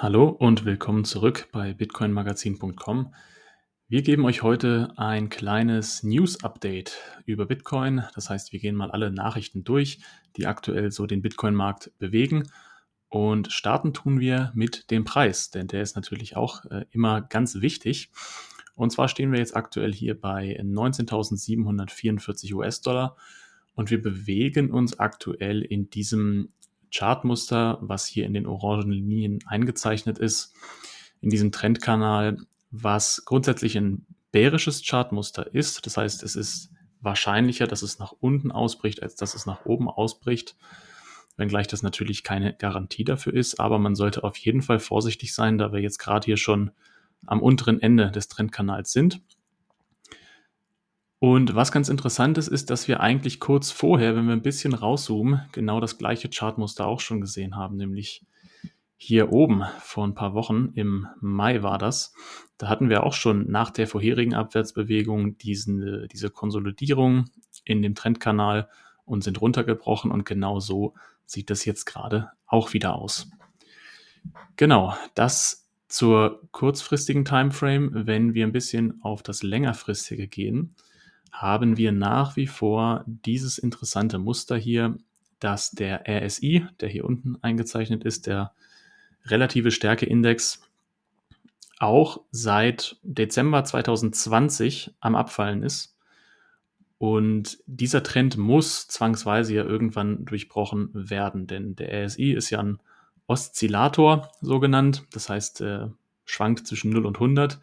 Hallo und willkommen zurück bei bitcoinmagazin.com. Wir geben euch heute ein kleines News-Update über Bitcoin. Das heißt, wir gehen mal alle Nachrichten durch, die aktuell so den Bitcoin-Markt bewegen. Und starten tun wir mit dem Preis, denn der ist natürlich auch äh, immer ganz wichtig. Und zwar stehen wir jetzt aktuell hier bei 19.744 US-Dollar und wir bewegen uns aktuell in diesem Chartmuster, was hier in den orangen Linien eingezeichnet ist, in diesem Trendkanal, was grundsätzlich ein bärisches Chartmuster ist. Das heißt, es ist wahrscheinlicher, dass es nach unten ausbricht, als dass es nach oben ausbricht. Wenngleich das natürlich keine Garantie dafür ist, aber man sollte auf jeden Fall vorsichtig sein, da wir jetzt gerade hier schon am unteren Ende des Trendkanals sind. Und was ganz interessant ist, ist, dass wir eigentlich kurz vorher, wenn wir ein bisschen rauszoomen, genau das gleiche Chartmuster auch schon gesehen haben, nämlich hier oben vor ein paar Wochen, im Mai war das. Da hatten wir auch schon nach der vorherigen Abwärtsbewegung diesen, diese Konsolidierung in dem Trendkanal und sind runtergebrochen und genau so sieht das jetzt gerade auch wieder aus. Genau, das zur kurzfristigen Timeframe. Wenn wir ein bisschen auf das längerfristige gehen, haben wir nach wie vor dieses interessante Muster hier, dass der RSI, der hier unten eingezeichnet ist, der relative Stärkeindex, auch seit Dezember 2020 am Abfallen ist. Und dieser Trend muss zwangsweise ja irgendwann durchbrochen werden, denn der RSI ist ja ein Oszillator, so genannt. Das heißt, äh, schwankt zwischen 0 und 100.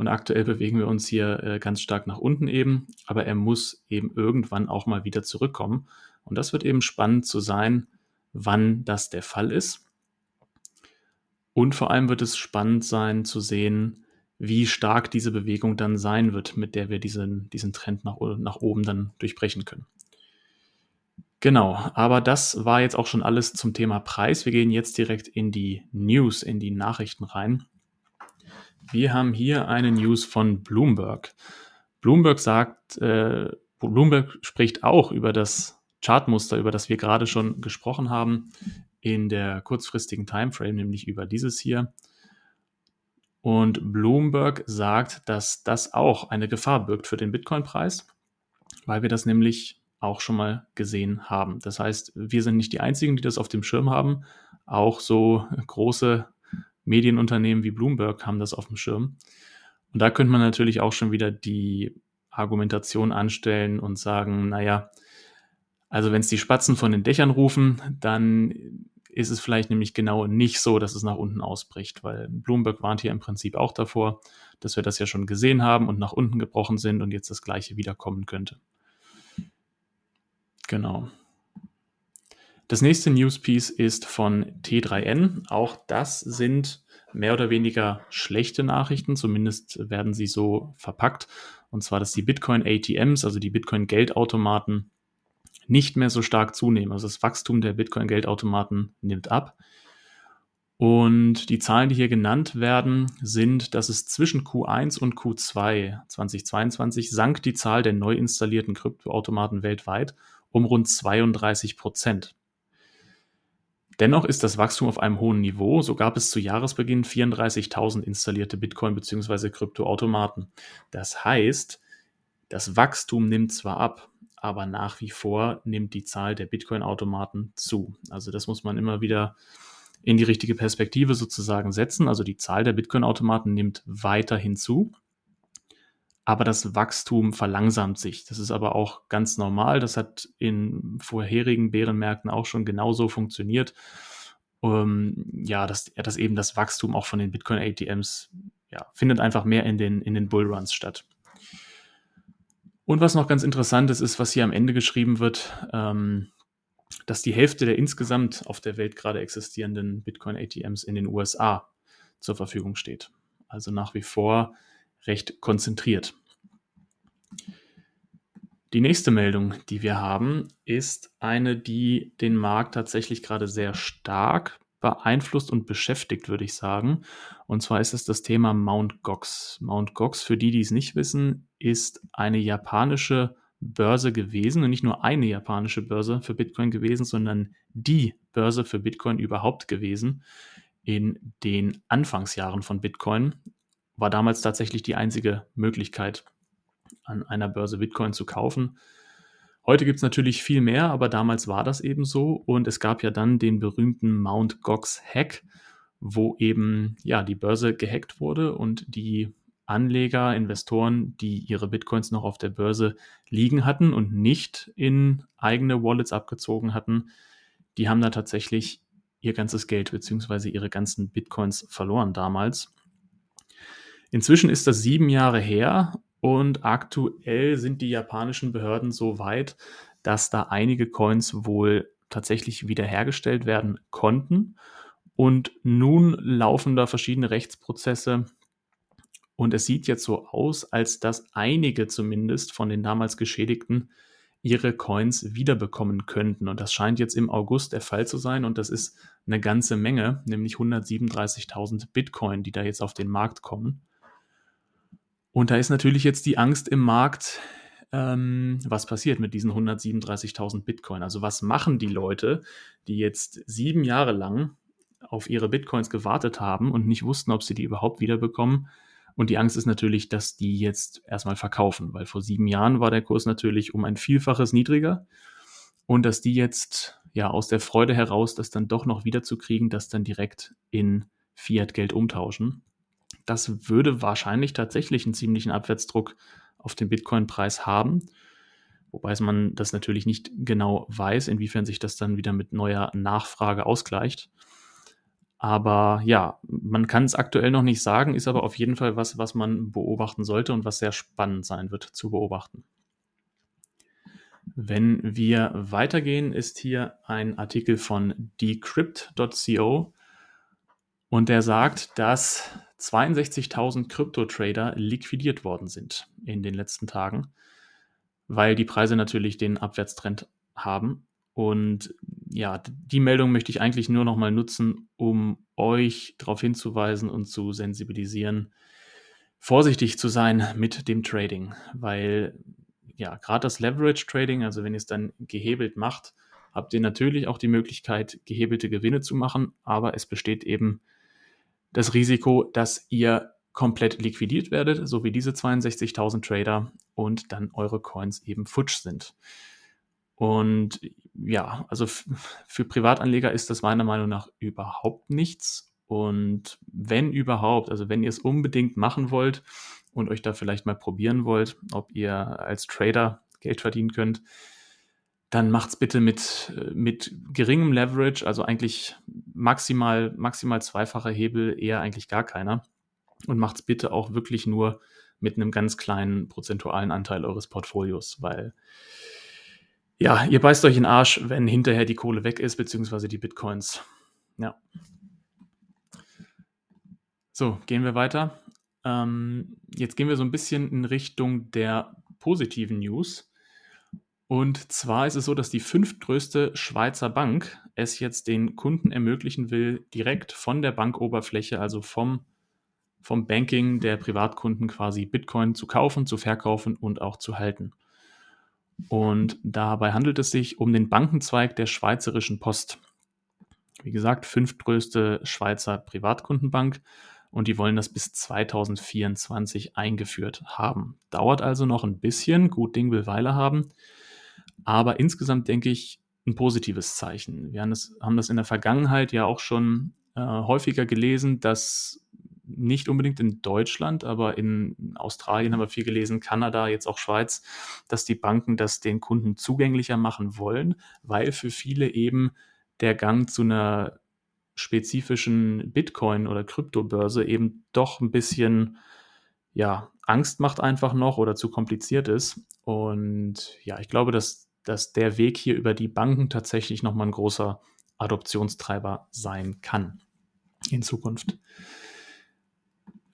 Und aktuell bewegen wir uns hier äh, ganz stark nach unten eben, aber er muss eben irgendwann auch mal wieder zurückkommen. Und das wird eben spannend zu sein, wann das der Fall ist. Und vor allem wird es spannend sein zu sehen, wie stark diese Bewegung dann sein wird, mit der wir diesen, diesen Trend nach, nach oben dann durchbrechen können. Genau, aber das war jetzt auch schon alles zum Thema Preis. Wir gehen jetzt direkt in die News, in die Nachrichten rein. Wir haben hier eine News von Bloomberg. Bloomberg sagt, äh, Bloomberg spricht auch über das Chartmuster, über das wir gerade schon gesprochen haben, in der kurzfristigen Timeframe, nämlich über dieses hier. Und Bloomberg sagt, dass das auch eine Gefahr birgt für den Bitcoin-Preis, weil wir das nämlich auch schon mal gesehen haben. Das heißt, wir sind nicht die Einzigen, die das auf dem Schirm haben. Auch so große Medienunternehmen wie Bloomberg haben das auf dem Schirm. Und da könnte man natürlich auch schon wieder die Argumentation anstellen und sagen, naja, also wenn es die Spatzen von den Dächern rufen, dann ist es vielleicht nämlich genau nicht so, dass es nach unten ausbricht, weil Bloomberg warnt hier im Prinzip auch davor, dass wir das ja schon gesehen haben und nach unten gebrochen sind und jetzt das gleiche wiederkommen könnte. Genau. Das nächste Newspiece ist von T3N. Auch das sind mehr oder weniger schlechte Nachrichten, zumindest werden sie so verpackt. Und zwar, dass die Bitcoin ATMs, also die Bitcoin Geldautomaten, nicht mehr so stark zunehmen. Also das Wachstum der Bitcoin Geldautomaten nimmt ab. Und die Zahlen, die hier genannt werden, sind, dass es zwischen Q1 und Q2 2022 sank die Zahl der neu installierten Kryptoautomaten weltweit um rund 32 Prozent. Dennoch ist das Wachstum auf einem hohen Niveau. So gab es zu Jahresbeginn 34.000 installierte Bitcoin- bzw. Kryptoautomaten. Das heißt, das Wachstum nimmt zwar ab, aber nach wie vor nimmt die Zahl der Bitcoin-Automaten zu. Also das muss man immer wieder in die richtige Perspektive sozusagen setzen. Also die Zahl der Bitcoin-Automaten nimmt weiterhin zu aber das Wachstum verlangsamt sich. Das ist aber auch ganz normal. Das hat in vorherigen Bärenmärkten auch schon genauso funktioniert. Ähm, ja, dass, dass eben das Wachstum auch von den Bitcoin-ATMs ja, findet einfach mehr in den, in den Bullruns statt. Und was noch ganz interessant ist, ist, was hier am Ende geschrieben wird, ähm, dass die Hälfte der insgesamt auf der Welt gerade existierenden Bitcoin-ATMs in den USA zur Verfügung steht. Also nach wie vor recht konzentriert. Die nächste Meldung, die wir haben, ist eine, die den Markt tatsächlich gerade sehr stark beeinflusst und beschäftigt, würde ich sagen. Und zwar ist es das Thema Mount Gox. Mount Gox, für die, die es nicht wissen, ist eine japanische Börse gewesen und nicht nur eine japanische Börse für Bitcoin gewesen, sondern die Börse für Bitcoin überhaupt gewesen, in den Anfangsjahren von Bitcoin. War damals tatsächlich die einzige Möglichkeit, an einer Börse Bitcoin zu kaufen. Heute gibt es natürlich viel mehr, aber damals war das eben so. Und es gab ja dann den berühmten Mount Gox Hack, wo eben ja die Börse gehackt wurde und die Anleger, Investoren, die ihre Bitcoins noch auf der Börse liegen hatten und nicht in eigene Wallets abgezogen hatten, die haben da tatsächlich ihr ganzes Geld bzw. ihre ganzen Bitcoins verloren damals. Inzwischen ist das sieben Jahre her und aktuell sind die japanischen Behörden so weit, dass da einige Coins wohl tatsächlich wiederhergestellt werden konnten. Und nun laufen da verschiedene Rechtsprozesse. Und es sieht jetzt so aus, als dass einige zumindest von den damals Geschädigten ihre Coins wiederbekommen könnten. Und das scheint jetzt im August der Fall zu sein. Und das ist eine ganze Menge, nämlich 137.000 Bitcoin, die da jetzt auf den Markt kommen. Und da ist natürlich jetzt die Angst im Markt, ähm, was passiert mit diesen 137.000 Bitcoin. Also was machen die Leute, die jetzt sieben Jahre lang auf ihre Bitcoins gewartet haben und nicht wussten, ob sie die überhaupt wiederbekommen. Und die Angst ist natürlich, dass die jetzt erstmal verkaufen, weil vor sieben Jahren war der Kurs natürlich um ein Vielfaches niedriger. Und dass die jetzt ja aus der Freude heraus, das dann doch noch wiederzukriegen, das dann direkt in Fiat-Geld umtauschen. Das würde wahrscheinlich tatsächlich einen ziemlichen Abwärtsdruck auf den Bitcoin-Preis haben. Wobei man das natürlich nicht genau weiß, inwiefern sich das dann wieder mit neuer Nachfrage ausgleicht. Aber ja, man kann es aktuell noch nicht sagen, ist aber auf jeden Fall was, was man beobachten sollte und was sehr spannend sein wird zu beobachten. Wenn wir weitergehen, ist hier ein Artikel von decrypt.co und der sagt, dass 62.000 Krypto-Trader liquidiert worden sind in den letzten Tagen, weil die Preise natürlich den Abwärtstrend haben. Und ja, die Meldung möchte ich eigentlich nur noch mal nutzen, um euch darauf hinzuweisen und zu sensibilisieren, vorsichtig zu sein mit dem Trading, weil ja, gerade das Leverage Trading, also wenn ihr es dann gehebelt macht, habt ihr natürlich auch die Möglichkeit, gehebelte Gewinne zu machen, aber es besteht eben das Risiko, dass ihr komplett liquidiert werdet, so wie diese 62.000 Trader und dann eure Coins eben futsch sind. Und ja, also für Privatanleger ist das meiner Meinung nach überhaupt nichts. Und wenn überhaupt, also wenn ihr es unbedingt machen wollt und euch da vielleicht mal probieren wollt, ob ihr als Trader Geld verdienen könnt, dann macht es bitte mit, mit geringem Leverage, also eigentlich maximal, maximal zweifacher Hebel, eher eigentlich gar keiner. Und macht es bitte auch wirklich nur mit einem ganz kleinen prozentualen Anteil eures Portfolios, weil ja, ihr beißt euch in den Arsch, wenn hinterher die Kohle weg ist, beziehungsweise die Bitcoins. Ja. So, gehen wir weiter. Ähm, jetzt gehen wir so ein bisschen in Richtung der positiven News. Und zwar ist es so, dass die fünftgrößte Schweizer Bank es jetzt den Kunden ermöglichen will, direkt von der Bankoberfläche, also vom, vom Banking der Privatkunden quasi Bitcoin zu kaufen, zu verkaufen und auch zu halten. Und dabei handelt es sich um den Bankenzweig der Schweizerischen Post. Wie gesagt, fünftgrößte Schweizer Privatkundenbank und die wollen das bis 2024 eingeführt haben. Dauert also noch ein bisschen, gut Ding will Weile haben, aber insgesamt denke ich ein positives Zeichen. Wir haben das, haben das in der Vergangenheit ja auch schon äh, häufiger gelesen, dass nicht unbedingt in Deutschland, aber in Australien haben wir viel gelesen, Kanada, jetzt auch Schweiz, dass die Banken das den Kunden zugänglicher machen wollen, weil für viele eben der Gang zu einer spezifischen Bitcoin- oder Kryptobörse eben doch ein bisschen ja, Angst macht einfach noch oder zu kompliziert ist. Und ja, ich glaube, dass, dass der Weg hier über die Banken tatsächlich nochmal ein großer Adoptionstreiber sein kann in Zukunft.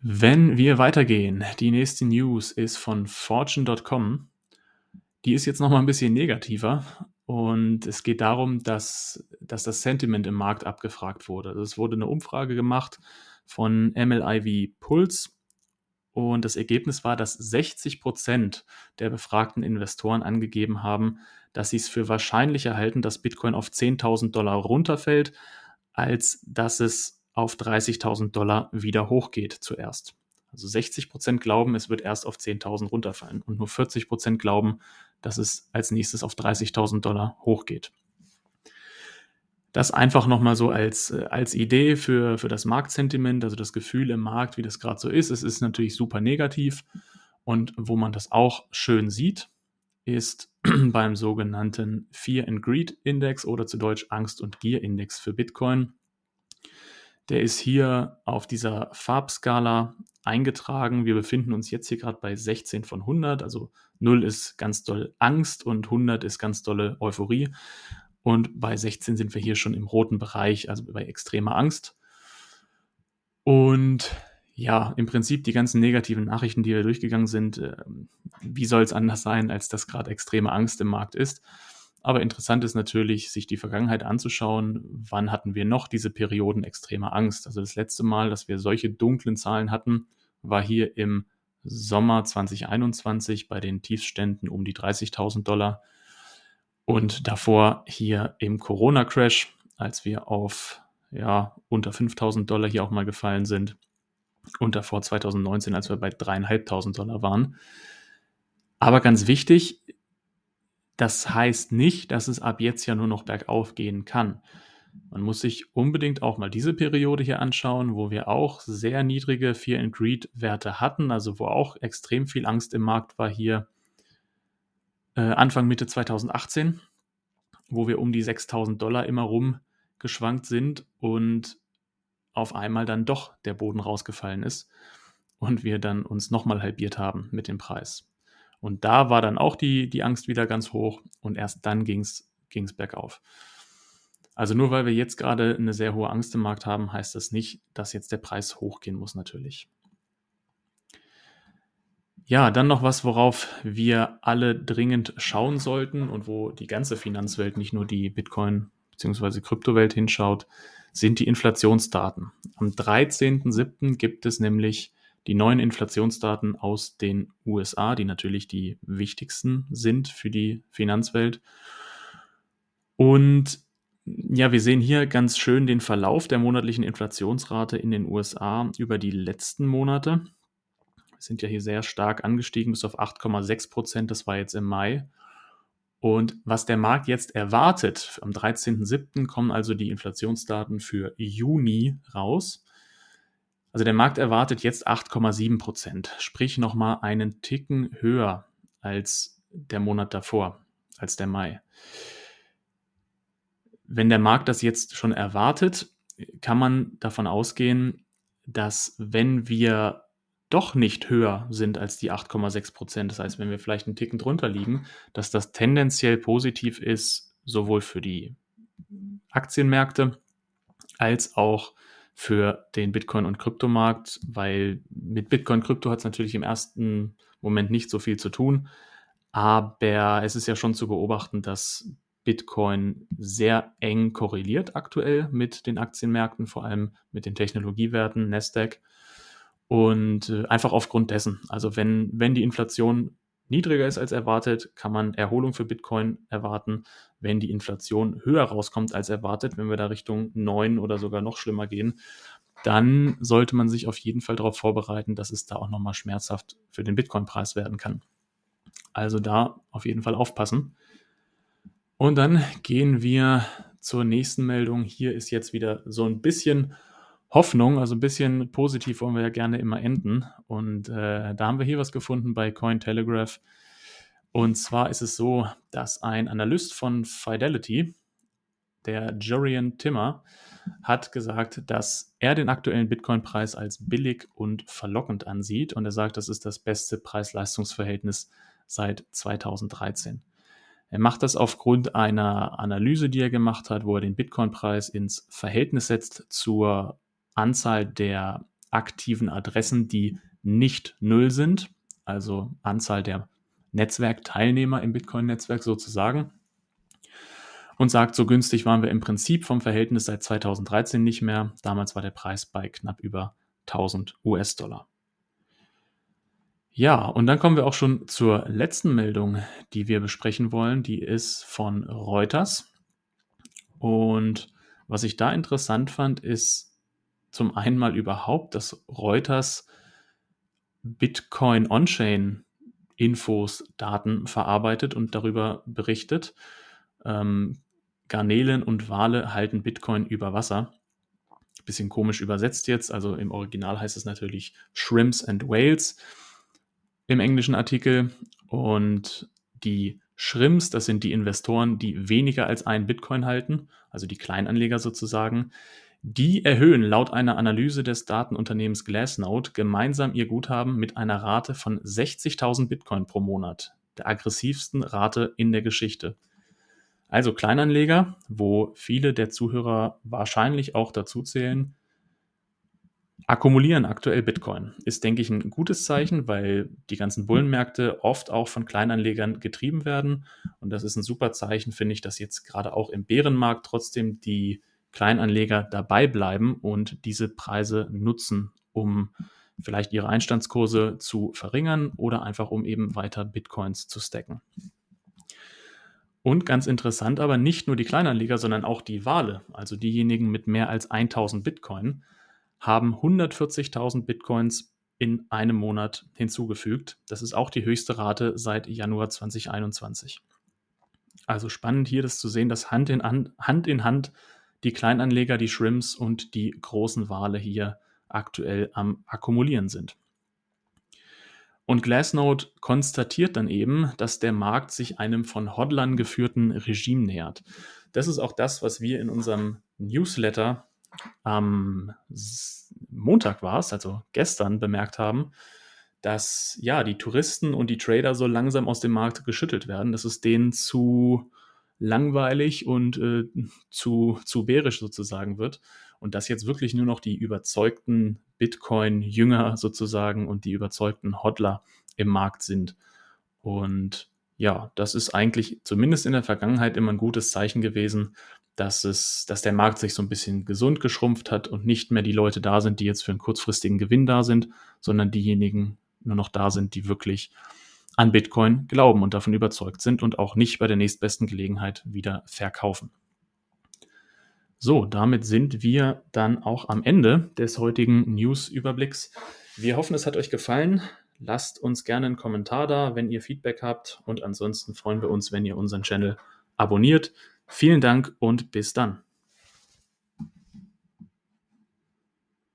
Wenn wir weitergehen, die nächste News ist von Fortune.com. Die ist jetzt nochmal ein bisschen negativer und es geht darum, dass, dass das Sentiment im Markt abgefragt wurde. Also es wurde eine Umfrage gemacht von MLIV Pulse und das Ergebnis war, dass 60 Prozent der befragten Investoren angegeben haben, dass sie es für wahrscheinlicher halten, dass Bitcoin auf 10.000 Dollar runterfällt, als dass es auf 30.000 Dollar wieder hochgeht zuerst. Also 60 Prozent glauben, es wird erst auf 10.000 runterfallen und nur 40 Prozent glauben, dass es als nächstes auf 30.000 Dollar hochgeht. Das einfach nochmal so als, äh, als Idee für, für das Marktsentiment, also das Gefühl im Markt, wie das gerade so ist. Es ist natürlich super negativ und wo man das auch schön sieht, ist beim sogenannten Fear and Greed Index oder zu Deutsch Angst und Gier Index für Bitcoin. Der ist hier auf dieser Farbskala eingetragen. Wir befinden uns jetzt hier gerade bei 16 von 100. Also 0 ist ganz doll Angst und 100 ist ganz dolle Euphorie. Und bei 16 sind wir hier schon im roten Bereich, also bei extremer Angst. Und ja, im Prinzip die ganzen negativen Nachrichten, die wir durchgegangen sind, äh, wie soll es anders sein, als dass gerade extreme Angst im Markt ist. Aber interessant ist natürlich, sich die Vergangenheit anzuschauen. Wann hatten wir noch diese Perioden extremer Angst? Also das letzte Mal, dass wir solche dunklen Zahlen hatten, war hier im Sommer 2021 bei den Tiefständen um die 30.000 Dollar. Und davor hier im Corona-Crash, als wir auf ja, unter 5.000 Dollar hier auch mal gefallen sind und davor 2019, als wir bei dreieinhalbtausend Dollar waren. Aber ganz wichtig, das heißt nicht, dass es ab jetzt ja nur noch bergauf gehen kann. Man muss sich unbedingt auch mal diese Periode hier anschauen, wo wir auch sehr niedrige Fear and Greed Werte hatten, also wo auch extrem viel Angst im Markt war hier äh, Anfang Mitte 2018, wo wir um die 6000 Dollar immer rumgeschwankt sind und auf einmal dann doch der Boden rausgefallen ist und wir dann uns nochmal halbiert haben mit dem Preis. Und da war dann auch die, die Angst wieder ganz hoch und erst dann ging es bergauf. Also nur weil wir jetzt gerade eine sehr hohe Angst im Markt haben, heißt das nicht, dass jetzt der Preis hochgehen muss natürlich. Ja, dann noch was, worauf wir alle dringend schauen sollten und wo die ganze Finanzwelt, nicht nur die Bitcoin- bzw. Kryptowelt hinschaut, sind die Inflationsdaten. Am 13.07. gibt es nämlich die neuen Inflationsdaten aus den USA, die natürlich die wichtigsten sind für die Finanzwelt. Und ja, wir sehen hier ganz schön den Verlauf der monatlichen Inflationsrate in den USA über die letzten Monate. Sind ja hier sehr stark angestiegen bis auf 8,6 Prozent. Das war jetzt im Mai. Und was der Markt jetzt erwartet, am 13.07. kommen also die Inflationsdaten für Juni raus. Also der Markt erwartet jetzt 8,7 Prozent, sprich nochmal einen Ticken höher als der Monat davor, als der Mai. Wenn der Markt das jetzt schon erwartet, kann man davon ausgehen, dass wenn wir doch nicht höher sind als die 8,6 Prozent. Das heißt, wenn wir vielleicht einen Ticken drunter liegen, dass das tendenziell positiv ist, sowohl für die Aktienmärkte als auch für den Bitcoin- und Kryptomarkt, weil mit Bitcoin Krypto hat es natürlich im ersten Moment nicht so viel zu tun, aber es ist ja schon zu beobachten, dass Bitcoin sehr eng korreliert aktuell mit den Aktienmärkten, vor allem mit den Technologiewerten, Nasdaq. Und äh, einfach aufgrund dessen, also wenn, wenn die Inflation niedriger ist als erwartet, kann man Erholung für Bitcoin erwarten. Wenn die Inflation höher rauskommt als erwartet, wenn wir da Richtung 9 oder sogar noch schlimmer gehen, dann sollte man sich auf jeden Fall darauf vorbereiten, dass es da auch nochmal schmerzhaft für den Bitcoin-Preis werden kann. Also da auf jeden Fall aufpassen. Und dann gehen wir zur nächsten Meldung. Hier ist jetzt wieder so ein bisschen Hoffnung, also ein bisschen positiv wollen wir ja gerne immer enden. Und äh, da haben wir hier was gefunden bei Cointelegraph. Und zwar ist es so, dass ein Analyst von Fidelity, der Jorian Timmer, hat gesagt, dass er den aktuellen Bitcoin-Preis als billig und verlockend ansieht. Und er sagt, das ist das beste Preis-Leistungs-Verhältnis seit 2013. Er macht das aufgrund einer Analyse, die er gemacht hat, wo er den Bitcoin-Preis ins Verhältnis setzt zur Anzahl der aktiven Adressen, die nicht null sind, also Anzahl der Netzwerkteilnehmer im Bitcoin-Netzwerk sozusagen. Und sagt, so günstig waren wir im Prinzip vom Verhältnis seit 2013 nicht mehr. Damals war der Preis bei knapp über 1000 US-Dollar. Ja, und dann kommen wir auch schon zur letzten Meldung, die wir besprechen wollen. Die ist von Reuters. Und was ich da interessant fand, ist zum einen mal überhaupt, dass Reuters Bitcoin On-Chain Infos, Daten verarbeitet und darüber berichtet. Ähm, Garnelen und Wale halten Bitcoin über Wasser. Bisschen komisch übersetzt jetzt, also im Original heißt es natürlich Shrimps and Whales im englischen Artikel. Und die Shrimps, das sind die Investoren, die weniger als einen Bitcoin halten, also die Kleinanleger sozusagen. Die erhöhen laut einer Analyse des Datenunternehmens Glassnode gemeinsam ihr Guthaben mit einer Rate von 60.000 Bitcoin pro Monat, der aggressivsten Rate in der Geschichte. Also Kleinanleger, wo viele der Zuhörer wahrscheinlich auch dazu zählen, akkumulieren aktuell Bitcoin. Ist, denke ich, ein gutes Zeichen, weil die ganzen Bullenmärkte oft auch von Kleinanlegern getrieben werden. Und das ist ein super Zeichen, finde ich, dass jetzt gerade auch im Bärenmarkt trotzdem die Kleinanleger dabei bleiben und diese Preise nutzen, um vielleicht ihre Einstandskurse zu verringern oder einfach um eben weiter Bitcoins zu stacken. Und ganz interessant aber nicht nur die Kleinanleger, sondern auch die Wale, also diejenigen mit mehr als 1000 Bitcoin, haben 140.000 Bitcoins in einem Monat hinzugefügt. Das ist auch die höchste Rate seit Januar 2021. Also spannend hier das zu sehen, dass Hand in Hand, Hand, in Hand die Kleinanleger, die Shrimps und die großen Wale hier aktuell am Akkumulieren sind. Und Glassnode konstatiert dann eben, dass der Markt sich einem von Hodlern geführten Regime nähert. Das ist auch das, was wir in unserem Newsletter am Montag war es, also gestern, bemerkt haben, dass ja die Touristen und die Trader so langsam aus dem Markt geschüttelt werden. Das ist denen zu langweilig und äh, zu, zu bärisch sozusagen wird und dass jetzt wirklich nur noch die überzeugten Bitcoin-Jünger sozusagen und die überzeugten Hodler im Markt sind. Und ja, das ist eigentlich zumindest in der Vergangenheit immer ein gutes Zeichen gewesen, dass es, dass der Markt sich so ein bisschen gesund geschrumpft hat und nicht mehr die Leute da sind, die jetzt für einen kurzfristigen Gewinn da sind, sondern diejenigen nur noch da sind, die wirklich an Bitcoin glauben und davon überzeugt sind und auch nicht bei der nächstbesten Gelegenheit wieder verkaufen. So, damit sind wir dann auch am Ende des heutigen News-Überblicks. Wir hoffen, es hat euch gefallen. Lasst uns gerne einen Kommentar da, wenn ihr Feedback habt. Und ansonsten freuen wir uns, wenn ihr unseren Channel abonniert. Vielen Dank und bis dann.